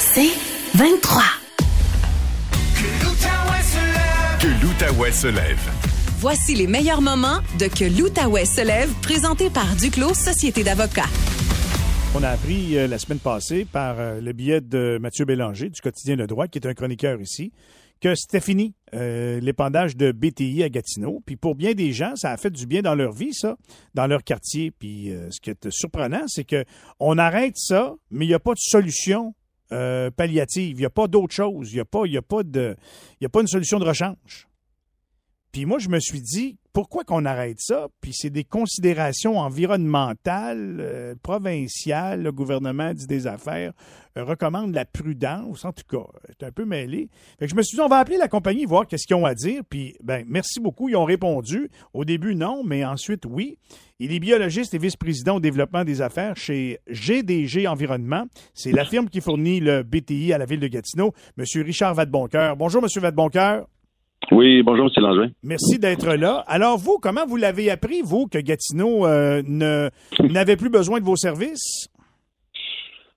C'est 23. Que l'Outaouais se lève. Voici les meilleurs moments de Que l'Outaouais se lève, présenté par Duclos Société d'avocats. On a appris euh, la semaine passée par euh, le billet de Mathieu Bélanger du quotidien Le Droit, qui est un chroniqueur ici, que c'était fini, euh, l'épandage de BTI à Gatineau. Puis pour bien des gens, ça a fait du bien dans leur vie, ça, dans leur quartier. Puis ce qui est surprenant, c'est que on arrête ça, mais il n'y a pas de solution palliative. Il n'y a pas d'autre chose. Il n'y a, a, de, a pas une solution de rechange. Puis moi, je me suis dit, pourquoi qu'on arrête ça? Puis c'est des considérations environnementales, euh, provinciales. Le gouvernement dit des affaires, euh, recommande la prudence. En tout cas, c'est un peu mêlé. Fait je me suis dit, on va appeler la compagnie, voir qu'est-ce qu'ils ont à dire. Puis, ben, merci beaucoup. Ils ont répondu. Au début, non, mais ensuite, oui. Il est biologiste et vice-président au développement des affaires chez GDG Environnement. C'est la firme qui fournit le BTI à la ville de Gatineau. Monsieur Richard Vadeboncoeur. Bonjour, Monsieur Vadeboncoeur. Oui, bonjour, M. Langevin. Merci d'être là. Alors, vous, comment vous l'avez appris, vous, que Gatineau euh, n'avait plus besoin de vos services?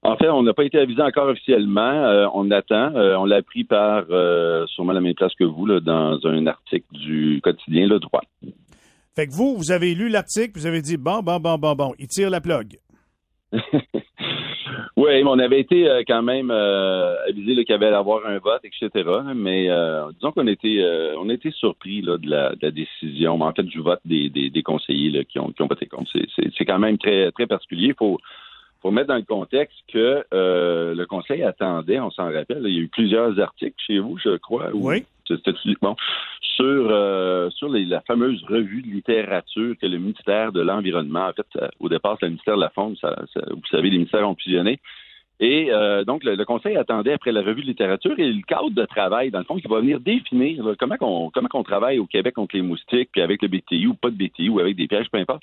En fait, on n'a pas été avisé encore officiellement. Euh, on attend. Euh, on l'a appris par sûrement la même place que vous, là, dans un article du quotidien Le Droit. Fait que vous, vous avez lu l'article, vous avez dit bon, bon, bon, bon, bon, il tire la plug. Oui, mais on avait été euh, quand même euh, avisé qu'il y avait à avoir un vote, etc. Mais euh, disons qu'on était euh, on été surpris là, de, la, décision, mais en fait du vote des, des, conseillers là, qui, ont, qui ont voté contre. C'est quand même très très particulier. Il faut, faut mettre dans le contexte que le Conseil attendait, on s'en rappelle, il y a eu plusieurs articles chez vous, je crois. Oui. Bon, sur sur la fameuse revue de littérature que le ministère de l'Environnement, en fait, au départ, c'est le ministère de la Faune, ça, vous savez, les ministères ont fusionné. Et euh, donc, le, Conseil attendait après la revue de littérature et le cadre de travail, dans le fond, qui va venir définir comment on comment qu'on travaille au Québec contre les moustiques, puis avec le BTI ou pas de BTI ou avec des pièges, peu importe.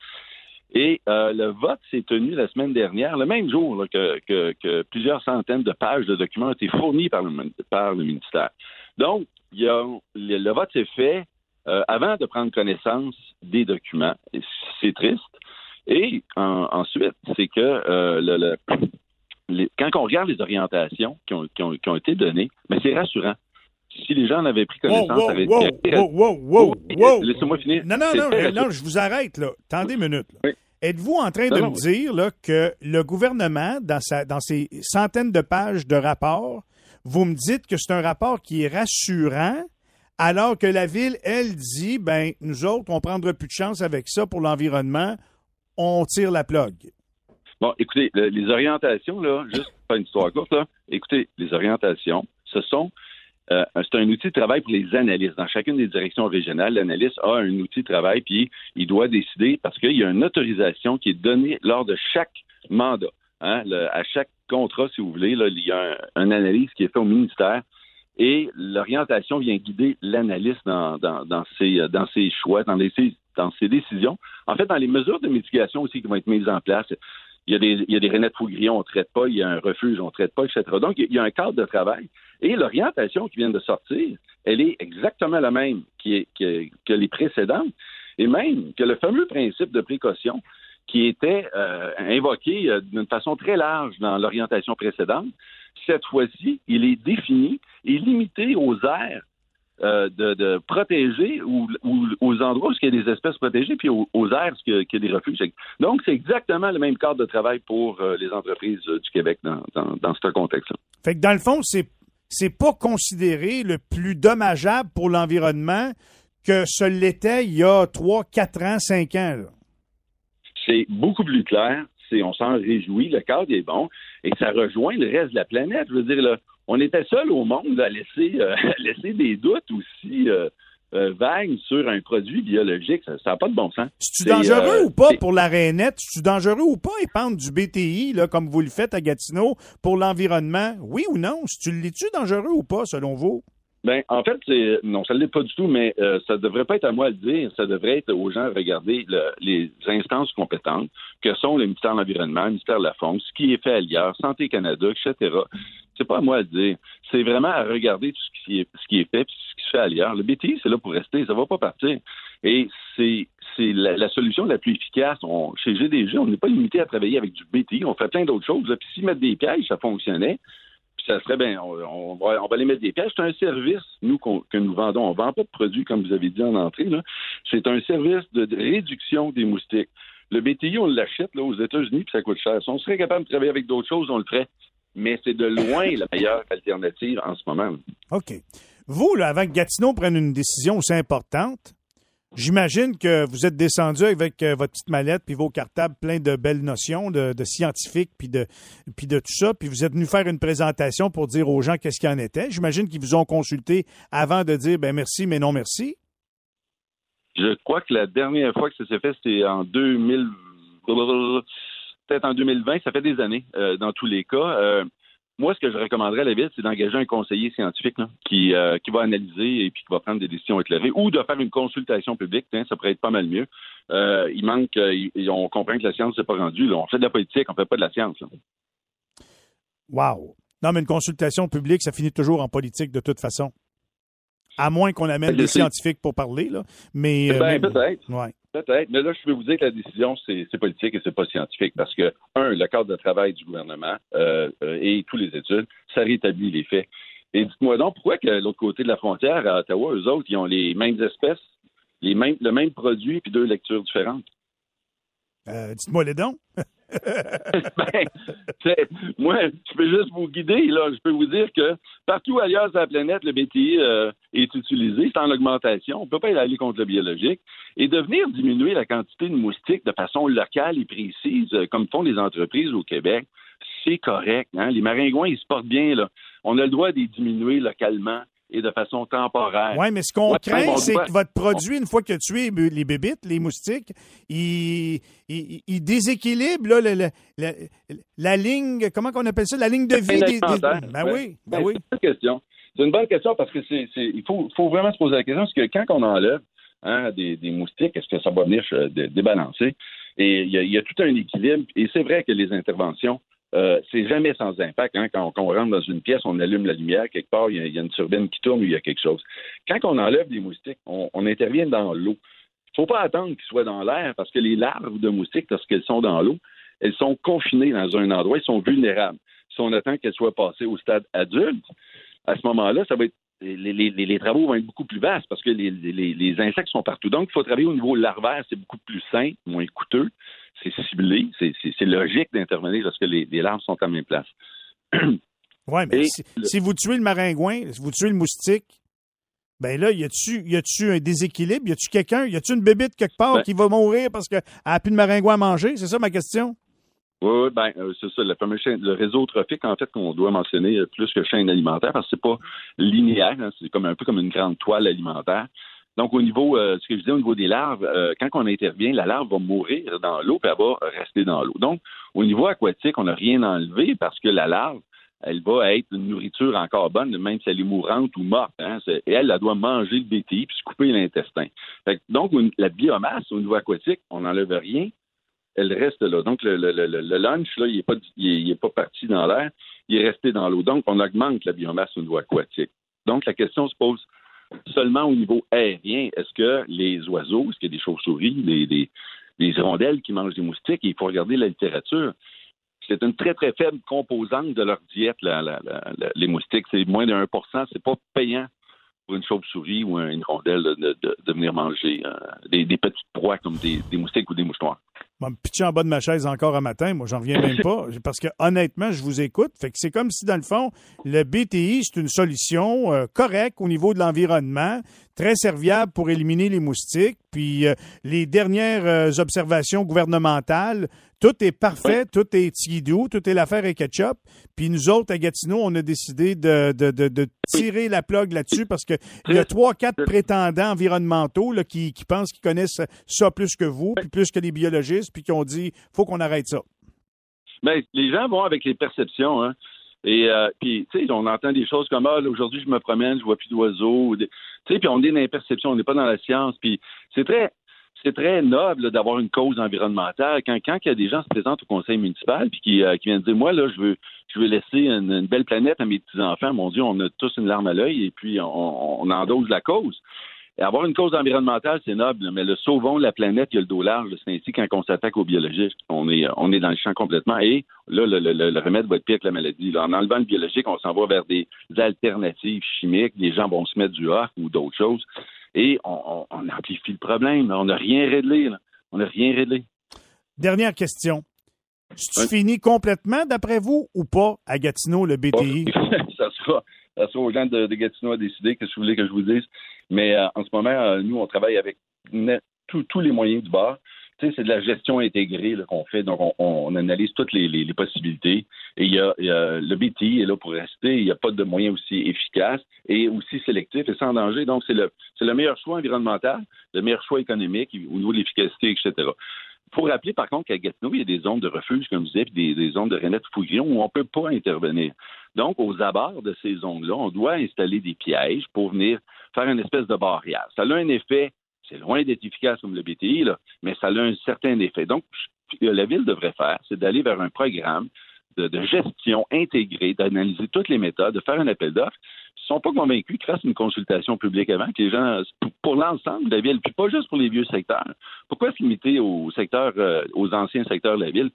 Et euh, le vote s'est tenu la semaine dernière, le même jour que, que, plusieurs centaines de pages de documents ont été fournis par le, par le ministère. Donc, y a, le, vote s'est fait euh, avant de prendre connaissance des documents. C'est triste. Et ensuite, c'est que euh, le, quand on regarde les orientations qui ont, qui ont, été données, mais c'est rassurant. Si les gens en avaient pris connaissance, wow, wow, wow, wow, Laissez-moi finir. Non, non, non, non, je vous arrête, là. Attendez une minute. Êtes-vous en train de me dire là, que le gouvernement, dans, sa, dans ses centaines de pages de rapports, vous me dites que c'est un rapport qui est rassurant, alors que la ville, elle, dit, ben, nous autres, on prendra plus de chance avec ça pour l'environnement, on tire la plug. Bon, écoutez, les orientations, là, juste pas une histoire courte, là, écoutez, les orientations, ce sont euh, c'est un outil de travail pour les analystes. Dans chacune des directions régionales, l'analyste a un outil de travail, puis il doit décider parce qu'il y a une autorisation qui est donnée lors de chaque mandat. Hein, à chaque contrat, si vous voulez, il y a un, analyse qui est fait au ministère et l'orientation vient guider l'analyste dans, ses, dans ses choix, dans ses décisions. En fait, dans les mesures de mitigation aussi qui vont être mises en place, il y a des, il y a on ne traite pas, il y a un refuge, on ne traite pas, etc. Donc, il y a un cadre de travail. Et l'orientation qui vient de sortir, elle est exactement la même que les précédentes, et même que le fameux principe de précaution qui était euh, invoqué euh, d'une façon très large dans l'orientation précédente, cette fois-ci, il est défini et limité aux aires euh, de, protéger ou, aux endroits où il y a des espèces protégées, puis aux, aires où il y a des refuges. Donc, c'est exactement le même cadre de travail pour euh, les entreprises euh, du Québec dans, ce contexte-là. Fait que dans le fond, c'est c'est pas considéré le plus dommageable pour l'environnement que ce l'était il y a 3, 4 ans, 5 ans. C'est beaucoup plus clair. On s'en réjouit. Le cadre est bon. Et ça rejoint le reste de la planète. Je veux dire, là, on était seul au monde à laisser, euh, laisser des doutes aussi euh, euh, vagues sur un produit biologique. Ça n'a pas de bon sens. C'est-tu dangereux ou pas pour la rainette? C'est-tu dangereux ou pas épandre du BTI, là, comme vous le faites à Gatineau, pour l'environnement? Oui ou non? tu l'es-tu dangereux ou pas, selon vous? Ben, en fait, c'est non, ça ne l'est pas du tout, mais ça ne devrait pas être à moi de dire. Ça devrait être aux gens de regarder les instances compétentes, que sont le ministère de l'Environnement, le ministère de la Faune, ce qui est fait ailleurs, Santé Canada, etc c'est pas à moi de dire. C'est vraiment à regarder tout ce qui est, ce qui est fait et ce qui se fait ailleurs. Le BTI, c'est là pour rester, ça va pas partir. Et c'est la, solution la plus efficace. chez GDG, on n'est pas limité à travailler avec du BTI, on fait plein d'autres choses. Puis s'ils mettent des pièges, ça fonctionnait. Puis ça serait bien. On, va, on va les mettre des pièces. C'est un service, nous, que nous vendons. On ne vend pas de produits, comme vous avez dit en entrée. C'est un service de, réduction des moustiques. Le BTI, on l'achète aux États-Unis, puis ça coûte cher. Si on serait capable de travailler avec d'autres choses, on le ferait. Mais c'est de loin la meilleure alternative en ce moment. OK. Vous, là, avant que Gatineau prenne une décision aussi importante, J'imagine que vous êtes descendu avec euh, votre petite mallette puis vos cartables pleins de belles notions de, scientifiques puis de, puis de tout ça, puis vous êtes venu faire une présentation pour dire aux gens qu'est-ce qu'il en était. J'imagine qu'ils vous ont consulté avant de dire ben merci mais non merci. Je crois que la dernière fois que ça s'est fait, c'était en 2000 peut-être en 2020, ça fait des années euh, dans tous les cas. Euh, moi, ce que je recommanderais à la ville, c'est d'engager un conseiller scientifique qui, euh, qui va analyser et puis qui va prendre des décisions éclairées ou de faire une consultation publique. ça pourrait être pas mal mieux. Euh, il manque, euh, on comprend que la science n'est pas rendue. On fait de la politique, on fait pas de la science. Là. Wow. Non, mais une consultation publique, ça finit toujours en politique de toute façon. À moins qu'on amène des scientifiques pour parler, là. Mais, ben, peut-être. Ouais. Mais là, je peux vous dire que la décision, c'est politique et c'est pas scientifique parce que, un, le cadre de travail du gouvernement euh, euh, et tous les études, ça rétablit les faits. Et dites-moi donc, pourquoi que l'autre côté de la frontière, à Ottawa, eux autres, ils ont les mêmes espèces, les mêmes, le même produit puis deux lectures différentes? Euh, dites-moi les dons. ben, moi, je peux juste vous guider. Là. Je peux vous dire que partout ailleurs sur la planète, le BTI euh, est utilisé. C'est en augmentation. On ne peut pas y aller contre le biologique. Et de venir diminuer la quantité de moustiques de façon locale et précise, euh, comme font les entreprises au Québec, c'est correct. Hein. Les maringouins, ils se portent bien. Là. On a le droit de les diminuer localement et de façon temporaire. Oui, mais ce qu'on craint, c'est que votre produit, une fois que tu es les bébites, les moustiques, il, il, déséquilibre là, la, ligne, comment on appelle ça, la ligne de vie des. Ben oui, ben, ben oui. C'est une bonne question. C'est une bonne question parce que c'est, il faut, faut, vraiment se poser la question, parce que quand on enlève hein, des, des, moustiques, est-ce que ça va venir euh, débalancer? Et il y, a, il y a tout un équilibre. Et c'est vrai que les interventions euh, c'est jamais sans impact. Hein. Quand, on rentre dans une pièce, on allume la lumière, quelque part, il y, a, une turbine qui tourne ou il y a quelque chose. Quand on enlève des moustiques, on, intervient dans l'eau. Il ne faut pas attendre qu'ils soient dans l'air parce que les larves de moustiques, lorsqu'elles sont dans l'eau, elles sont confinées dans un endroit, elles sont vulnérables. Si on attend qu'elles soient passées au stade adulte, à ce moment-là, ça va être les, travaux vont être beaucoup plus vastes parce que les, insectes sont partout. Donc, il faut travailler au niveau larvaire, c'est beaucoup plus simple, moins coûteux, c'est ciblé, c'est logique d'intervenir lorsque les, larves sont à même place. oui, mais si, vous tuez le maringouin, si vous tuez le moustique, ben là, y a-tu y a-tu un déséquilibre? Y a-tu quelqu'un, y a-tu une bébite quelque part ben qui va mourir parce qu'elle n'a plus de maringouin à manger? C'est ça ma question? Oui, oui, ben, euh, c'est ça, chaîne, le réseau trophique, en fait, qu'on doit mentionner euh, plus que chaîne alimentaire, parce que c'est pas linéaire, hein, c'est comme un peu comme une grande toile alimentaire. Donc, au niveau, euh, ce que je disais, au niveau des larves, quand on intervient, la larve va mourir dans l'eau, puis elle va rester dans l'eau. Donc, au niveau aquatique, on n'a rien enlevé parce que la larve, elle va être une nourriture encore bonne, même si elle est mourante ou morte. Hein, et elle, elle doit manger le BTI puis se couper l'intestin. Donc, la biomasse au niveau aquatique, on n'enlève rien, elle reste là. Donc, le, lunch, là, il n'est pas, pas parti dans l'air, il est resté dans l'eau. Donc, on augmente la biomasse au niveau aquatique. Donc, la question se pose seulement au niveau aérien. Est-ce que les oiseaux, est-ce qu'il y a des chauves-souris, des, hirondelles qui mangent des moustiques? il faut regarder la littérature. C'est une très, très faible composante de leur diète, les moustiques. C'est moins de 1% C'est pas payant pour une chauve-souris ou une hirondelle de, venir manger euh, des, petites proies comme des, des moustiques ou des mouchoirs me pitcher en bas de ma chaise encore un matin. Moi, j'en reviens même pas. Parce que honnêtement, je vous écoute. Fait que c'est comme si, dans le fond, le BTI, c'est une solution euh, correcte au niveau de l'environnement, très serviable pour éliminer les moustiques. Puis euh, les dernières euh, observations gouvernementales, tout est parfait, tout est tigidou, tout est l'affaire et ketchup. Puis nous autres, à Gatineau, on a décidé de, de, de, tirer la plug là-dessus parce qu'il y a trois, quatre prétendants environnementaux là, qui, qui pensent qu'ils connaissent ça plus que vous, puis plus que les biologistes, puis qui ont dit faut qu'on arrête ça. Mais ben, les gens vont avec les perceptions, hein. Et euh, puis, tu sais, on entend des choses comme ah, aujourd'hui je me promène, je vois plus d'oiseaux. Tu sais, puis on est dans les perceptions, on n'est pas dans la science. Puis c'est très, c'est très noble d'avoir une cause environnementale. Quand, il y a des gens qui se présentent au conseil municipal puis qui, euh, qui viennent dire Moi, là, je veux je veux laisser une, belle planète à mes petits-enfants, mon Dieu, on a tous une larme à l'œil et puis on, on endosse la cause. Et avoir une cause environnementale, c'est noble, mais le sauvons la planète, il y a le dos large. C'est ainsi quand on s'attaque aux biologiques, on est, on est dans le champ complètement. Et là, le, le, remède va être pire que la maladie. Là, en enlevant le biologique, on s'en va vers des alternatives chimiques. Les gens vont se mettre du arc ou d'autres choses. Et on, on, amplifie le problème. On n'a rien réglé. Là. On n'a rien réglé. Dernière question. C'est fini complètement, d'après vous, ou pas, à Gatineau, le BTI? ça, sera, ça sera aux gens de, de Gatineau à décider, que vous voulez que je vous dise. Mais euh, en ce moment, euh, nous, on travaille avec tous les moyens du bord. C'est de la gestion intégrée qu'on fait. Donc, on, analyse toutes les, possibilités. Et il y, le BTI est là pour rester. Il n'y a pas de moyens aussi efficaces et aussi sélectifs et sans danger. Donc, c'est le, le meilleur choix environnemental, le meilleur choix économique au niveau de l'efficacité, etc. Il faut rappeler, par contre, qu'à Gatineau, il y a des zones de refuge, comme je disais, puis des, zones de Renette Fouillon où on ne peut pas intervenir. Donc, aux abords de ces zones-là, on doit installer des pièges pour venir faire une espèce de barrière. Ça a un effet, c'est loin d'être efficace comme le BTI, là, mais ça a un certain effet. Donc, ce que la ville devrait faire, c'est d'aller vers un programme de, de gestion intégrée, d'analyser toutes les méthodes, de faire un appel d'offres sont pas convaincus qu'ils fassent une consultation publique avant, que les gens, pour, l'ensemble de la ville, puis pas juste pour les vieux secteurs. Pourquoi se limiter aux secteurs, euh, aux anciens secteurs de la ville?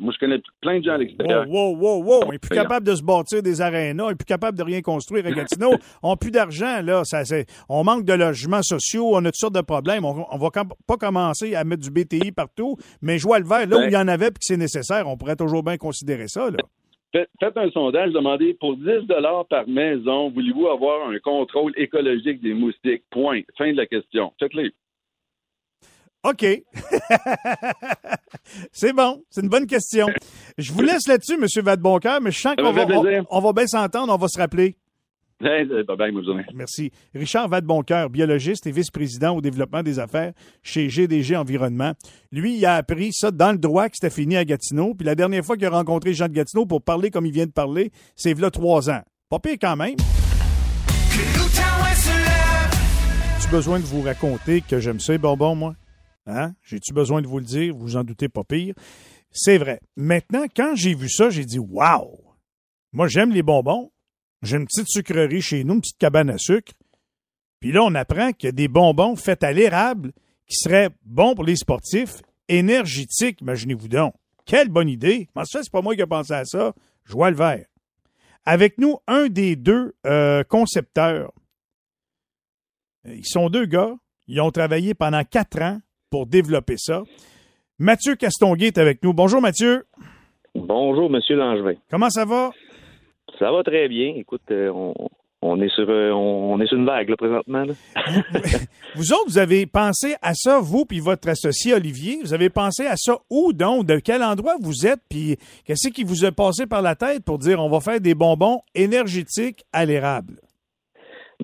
moi, je connais plein de gens à l'extérieur. Wow, wow, wow, On est plus capable de se bâtir des arénas, est plus capable de rien construire à Gatineau. on n'a plus d'argent, là. Ça, on manque de logements sociaux, on a toutes sortes de problèmes. On, on va pas commencer à mettre du BTI partout, mais jouer le vert là où ben il y en avait puis que c'est nécessaire, on pourrait toujours bien considérer ça, là. Faites un sondage, demandez pour 10 par maison, voulez-vous avoir un contrôle écologique des moustiques? Point. Fin de la question. Faites-le. OK. c'est bon. C'est une bonne question. Je vous laisse là-dessus, M. Vadeboncoeur, mais je sens qu'on va, on va bien s'entendre, on va se rappeler. Merci. Richard Vadeboncoeur, biologiste et vice-président au développement des affaires chez GDG Environnement. Lui, il a appris ça dans le droit que c'était fini à Gatineau. Puis la dernière fois qu'il a rencontré Jean de Gatineau pour parler comme il vient de parler, c'est a trois ans. Pas pire quand même. J'ai besoin de vous raconter que j'aime ça bonbons, moi? Hein? J'ai-tu besoin de vous le dire? Vous en doutez pas pire. C'est vrai. Maintenant, quand j'ai vu ça, j'ai dit Waouh! Moi, j'aime les bonbons. J'ai une petite sucrerie chez nous, une petite cabane à sucre. Puis là, on apprend qu'il y a des bonbons faits à l'érable qui seraient bons pour les sportifs, énergétiques, imaginez-vous donc. Quelle bonne idée! Mais ça, c'est pas moi qui ai pensé à ça? Je vois le vert. Avec nous, un des deux euh, concepteurs. Ils sont deux gars. Ils ont travaillé pendant quatre ans pour développer ça. Mathieu Castonguay est avec nous. Bonjour, Mathieu. Bonjour, Monsieur Langevin. Comment ça va? Ça va très bien. Écoute, euh, on, est sur euh, on, est sur une vague là, présentement. vous autres, vous avez pensé à ça, vous puis votre associé Olivier? Vous avez pensé à ça où donc? De quel endroit vous êtes? Puis qu'est-ce qui vous a passé par la tête pour dire on va faire des bonbons énergétiques à l'érable?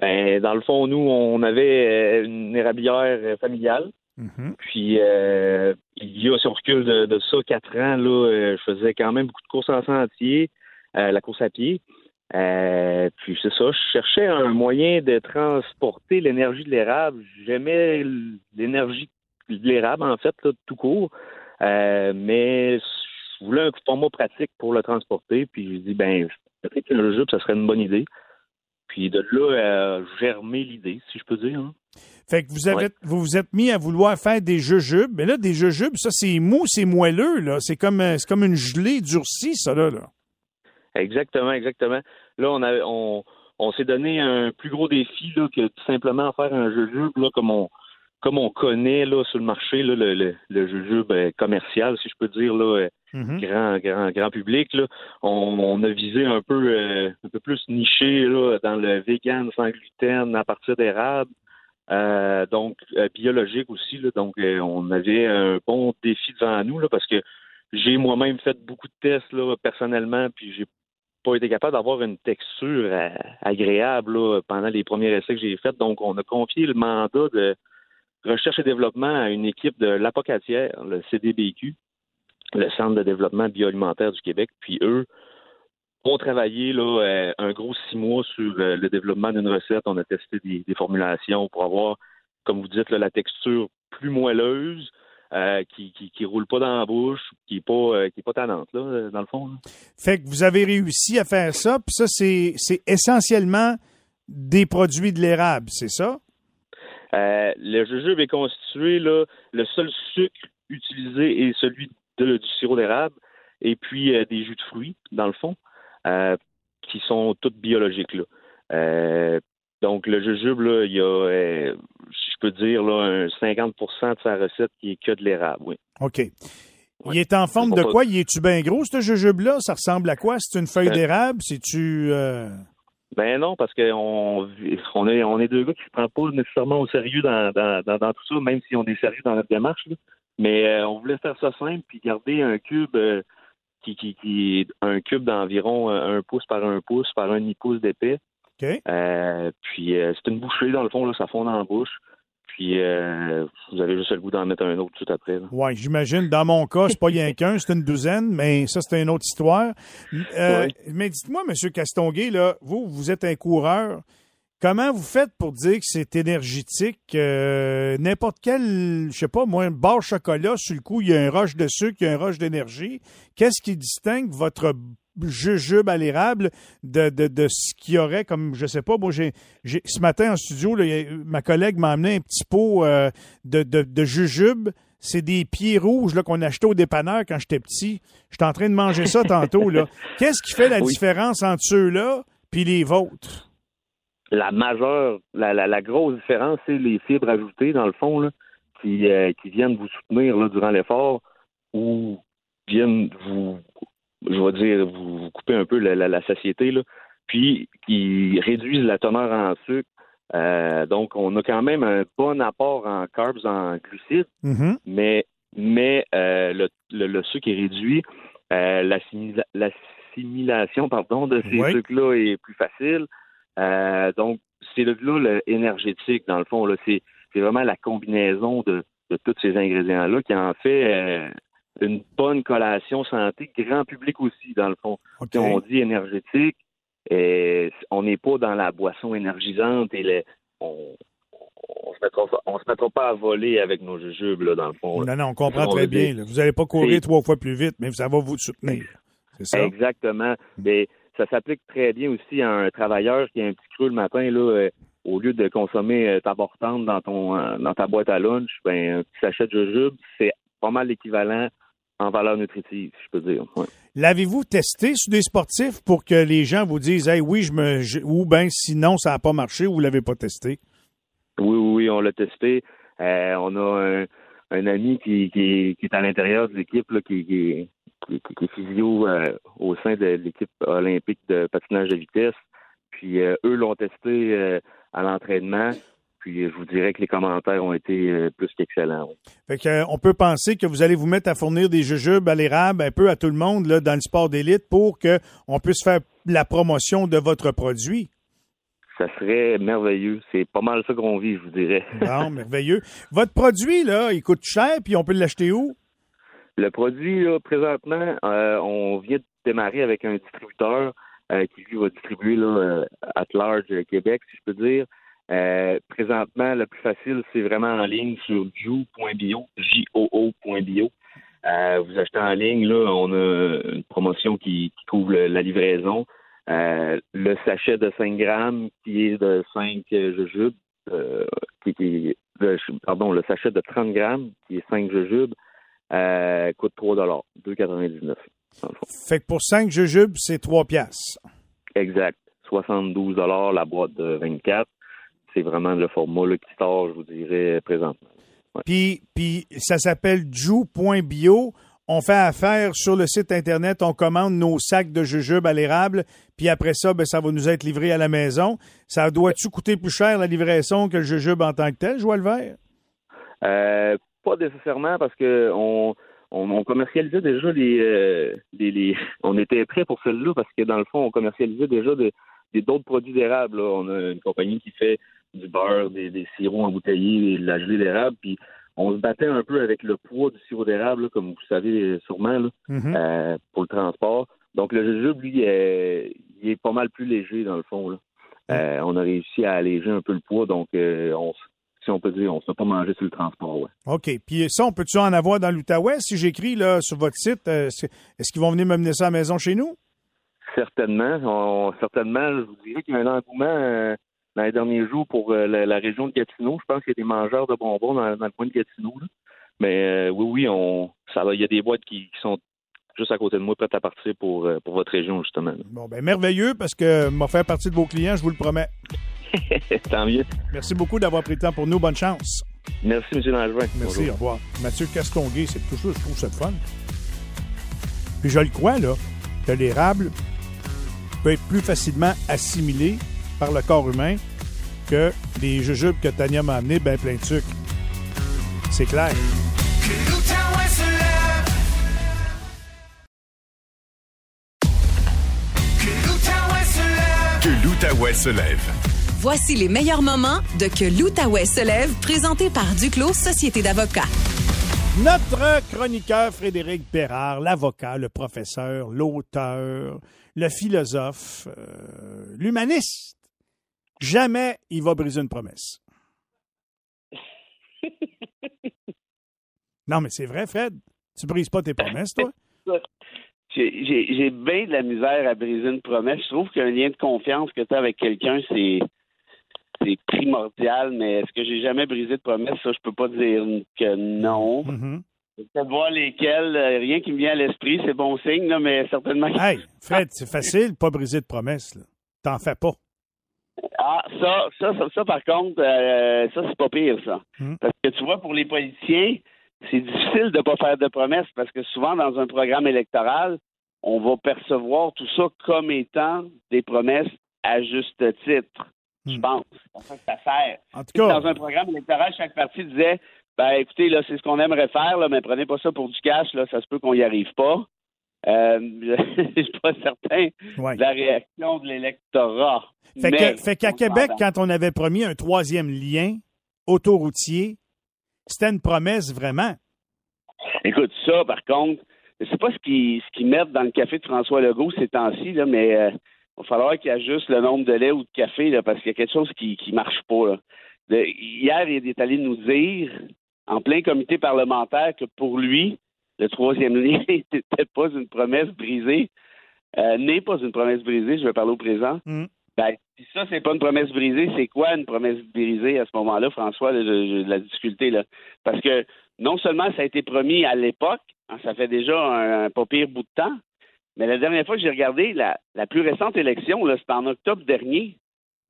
Ben, dans le fond, nous, on avait euh, une érablière familiale. Mm-hmm. Puis, il y a, si on recule de, de ça, quatre ans, là, je faisais quand même beaucoup de courses en sentier. Euh, la course à pied. Euh, puis c'est ça, je cherchais un moyen de transporter l'énergie de l'érable. J'aimais l'énergie de l'érable, en fait, tout court. Euh, mais je voulais un format pratique pour le transporter. Puis je dis, ben, peut-être qu'un jujube, ça serait une bonne idée. Puis de là, germé l'idée, si je peux dire. Hein. Fait que vous avez vous, vous êtes mis à vouloir faire des jujubes. Mais là, des jujubes, ça, c'est mou, c'est moelleux, là. C'est comme, c'est comme une gelée durcie, ça, là. là. Exactement, exactement. Là, on a, on, on s'est donné un plus gros défi là, que tout simplement faire un jujube là, comme on comme on connaît là sur le marché là, le, le, le jujube euh, commercial, si je peux dire là, euh, mm-hmm. grand grand grand public là. On, on a visé un peu euh, un peu plus niché là dans le vegan sans gluten à partir d'érable. donc biologique aussi là, donc on avait un bon défi devant nous là parce que j'ai moi-même fait beaucoup de tests là personnellement puis j'ai pas été capable d'avoir une texture euh, agréable pendant les premiers essais que j'ai faits. Donc, on a confié le mandat de recherche et développement à une équipe de l'Apocatière, le CDBQ, le Centre de développement bioalimentaire du Québec. Puis eux ont travaillé euh, un gros six mois sur euh, le développement d'une recette. On a testé des, formulations pour avoir, comme vous dites, la texture plus moelleuse, euh, qui, qui, roule pas dans la bouche, qui est pas euh, qui est pas tannante là, dans le fond. Fait que vous avez réussi à faire ça, puis ça c'est essentiellement des produits de l'érable, c'est ça? Euh, le jujube est constitué, là, le seul sucre utilisé est celui de, du sirop d'érable et puis euh, des jus de fruits, dans le fond, euh, qui sont toutes biologiques. Là. Donc, le jujube, là, il y a, euh, si je peux dire, là, un 50% de sa recette qui est que de l'érable, oui. OK. Il est en forme de quoi? Il est-tu bien gros, ce jujube-là? Ça ressemble à quoi? C'est une feuille Euh, d'érable? C'est-tu... euh, Ben non, parce qu'on on est, on est deux gars qui ne se prennent pas nécessairement au sérieux dans, dans, dans, dans tout ça, même si on est sérieux dans notre démarche. là. Mais euh, on voulait faire ça simple puis garder un cube euh, qui, qui, qui un cube d'environ un pouce par un pouce par un demi-pouce d'épais. Euh, puis euh, c'est une bouchée, dans le fond, là, ça fond dans la bouche. Puis euh, vous avez juste le goût d'en mettre un autre tout après. Oui, j'imagine. Dans mon cas, c'est pas rien qu'un, c'est une douzaine, mais ça, c'est une autre histoire. Mais dites-moi, M. Castonguay, là, vous, vous êtes un coureur. Comment vous faites pour dire que c'est énergétique? N'importe quel, je sais pas, moi, un bar chocolat, sur le coup, il y a un roche de sucre, il y a un roche d'énergie. Qu'est-ce qui distingue votre jujube à l'érable de, de, de ce qu'il y aurait comme, je sais pas, moi, j'ai, ce matin en studio, là, a- ma collègue m'a amené un petit pot euh, de, de, de jujube. C'est des pieds rouges là, qu'on achetait au dépanneur quand j'étais petit. J'étais en train de manger ça tantôt. Là. Qu'est-ce qui fait la Oui. différence entre ceux-là puis les vôtres? la majeure, la, la, la grosse différence, c'est les fibres ajoutées, dans le fond, là, qui, euh, qui viennent vous soutenir là, durant l'effort ou viennent vous, je vais dire, vous, vous couper un peu la, la, la satiété, là, puis qui réduisent la teneur en sucre. Euh, donc, on a quand même un bon apport en carbs, en glucides, Mhm. mais, mais euh, le, le, le sucre est réduit. Euh, l'assimila- L'assimilation pardon, de ces Oui. sucres-là est plus facile. Donc, c'est là le énergétique, dans le fond. Là, c'est, c'est vraiment la combinaison de, de tous ces ingrédients-là qui en fait une bonne collation santé, grand public aussi, dans le fond. OK. Si on dit énergétique, euh, on n'est pas dans la boisson énergisante et on on se mettra on se mettra pas à voler avec nos jujubes là dans le fond. là. Non, non, on comprend On très bien. là. Vous n'allez pas courir trois fois plus vite, mais ça va vous soutenir. C'est ça? Exactement. Mais ça s'applique très bien aussi à un travailleur qui a un petit creux le matin là. euh, au lieu de consommer euh, ta portante dans ton euh, dans ta boîte à lunch, ben un petit sachet de jujube, c'est pas mal l'équivalent en valeur nutritive, si je peux dire. Ouais. L'avez-vous testé sur des sportifs pour que les gens vous disent Hey, oui, je me. je- ou bien sinon, ça n'a pas marché ou vous ne l'avez pas testé? Oui, oui, oui, on l'a testé. Euh, on a un, un ami qui, qui, qui est à l'intérieur de l'équipe, qui, qui, qui, qui est physio euh, au sein de l'équipe olympique de patinage de vitesse. Puis euh, eux l'ont testé à l'entraînement. Puis euh, je vous dirais que les commentaires ont été euh, plus qu'excellents. oui. Fait que, euh, on peut penser que vous allez vous mettre à fournir des jujubes à l'érable un peu à tout le monde là, dans le sport d'élite pour qu'on puisse faire la promotion de votre produit. Ça serait merveilleux. C'est pas mal ça qu'on vit, je vous dirais. Bon, merveilleux. Votre produit, là, il coûte cher, puis on peut l'acheter où? Le produit, là, présentement, euh, on vient de démarrer avec un distributeur euh, qui lui va distribuer là, at large Québec, si je peux dire. Euh, présentement, le plus facile, c'est vraiment en ligne sur jou.bio, J-O-O.bio. Euh, vous achetez en ligne, là, on a une promotion qui, qui couvre le- la livraison. Euh, le sachet de 5 grammes qui est de 5 jujubes, qui, qui- de- pardon, le sachet de 30 grammes qui est 5 jujubes, coûte 3 2,99 dans le fond. Fait que pour 5 jujubes, c'est 3 piastres. Exact. 72 la boîte de 24. C'est vraiment le format là, qui sort, je vous dirais, présentement. Puis, puis ça s'appelle ju.bio. On fait affaire sur le site Internet, on commande nos sacs de jujubes à l'érable, puis après ça, ben, ça va nous être livré à la maison. Ça doit-tu coûter plus cher la livraison que le jujube en tant que tel, Joël Vert? Euh, pas nécessairement parce que on, on, on commercialisait déjà les, euh, les, les- On était prêts pour celle-là parce que dans le fond, on commercialisait déjà de- des d'autres produits d'érable. On a une compagnie qui fait du beurre, des, des sirops embouteillés, de la gelée d'érable, puis on se battait un peu avec le poids du sirop d'érable, comme vous savez sûrement, là, Mhm. euh, pour le transport. Donc le jujube, lui, euh, il est pas mal plus léger dans le fond. Là. Euh, on a réussi à alléger un peu le poids, donc euh, on, si on peut dire, on ne se fait pas manger sur le transport. Ouais. OK. Puis ça, on peut-tu en avoir dans l'Outaouais? Si j'écris là sur votre site, euh, est-ce qu'ils vont venir me mener ça à la maison chez nous? Certainement, on, certainement, je vous dirais qu'il y a un engouement euh, dans les derniers jours pour euh, la, la région de Gatineau. Je pense qu'il y a des mangeurs de bonbons dans, dans le coin de Gatineau. là. Mais euh, oui, oui, on ça. Il y a des boîtes qui, qui sont juste à côté de moi, prêtes à partir pour, euh, pour votre région, justement. là. Bon, ben merveilleux parce que m'a faire partie de vos clients, je vous le promets. Tant mieux. Merci beaucoup d'avoir pris le temps pour nous. Bonne chance. Merci, M. Langevin. Merci, Bonjour. au revoir. Mathieu Castonguay, c'est tout ça, je trouve ça fun. Puis je le crois, là, que l'érable peut être plus facilement assimilé par le corps humain que les jujubes que Tania m'a amenés, ben plein de sucre. C'est clair. Que l'Outaouais se lève. Voici les meilleurs moments de Que l'Outaouais se lève, présenté par Duclos Société d'avocats. Notre chroniqueur Frédéric Bérard, l'avocat, le professeur, l'auteur, le philosophe, euh, l'humaniste, jamais il va briser une promesse. non, mais c'est vrai, Fred. Tu brises pas tes promesses, toi? J'ai bien de la misère à briser une promesse. Je trouve qu'un lien de confiance que tu as avec quelqu'un, c'est c'est primordial, mais est-ce que j'ai jamais brisé de promesse? Ça, je peux pas dire que non. Mhm. Peut-être voir lesquelles, euh, rien qui me vient à l'esprit, c'est bon signe, là, mais certainement. Hey, Fred, c'est facile, pas briser de promesse. T'en fais pas. Ah, ça, ça, ça, ça, par contre, euh, ça, c'est pas pire, ça. Hmm. Parce que tu vois, pour les politiciens, c'est difficile de pas faire de promesses parce que souvent, dans un programme électoral, on va percevoir tout ça comme étant des promesses à juste titre. Je Hmm. pense. C'est pour ça que ça sert. En tout cas, Dans un programme électoral, chaque parti disait ben écoutez, là, c'est ce qu'on aimerait faire, là, mais prenez pas ça pour du cash, là, ça se peut qu'on y arrive pas. Euh, je suis pas certain ouais. de la réaction de l'électorat. Fait Mais que- fait qu'à Québec, quand on avait promis un troisième lien autoroutier, c'était une promesse vraiment. Écoute, ça, par contre, je sais pas ce qu'ils ce qu'ils mettent dans le café de François Legault ces temps-ci, là, mais euh, il va falloir qu'il ajuste le nombre de lait ou de café, là, parce qu'il y a quelque chose qui qui marche pas. Là. De- hier, il est allé nous dire, en plein comité parlementaire, que pour lui, le troisième lien n'était pas une promesse brisée, euh, n'est pas une promesse brisée, je vais parler au présent. Mm. Ben, si ça, c'est pas une promesse brisée, c'est quoi une promesse brisée à ce moment-là, François, là, de la difficulté, là? Parce que non seulement ça a été promis à l'époque, hein, ça fait déjà un, un pas pire bout de temps, mais la dernière fois que j'ai regardé, la, la plus récente élection, c'était en octobre dernier.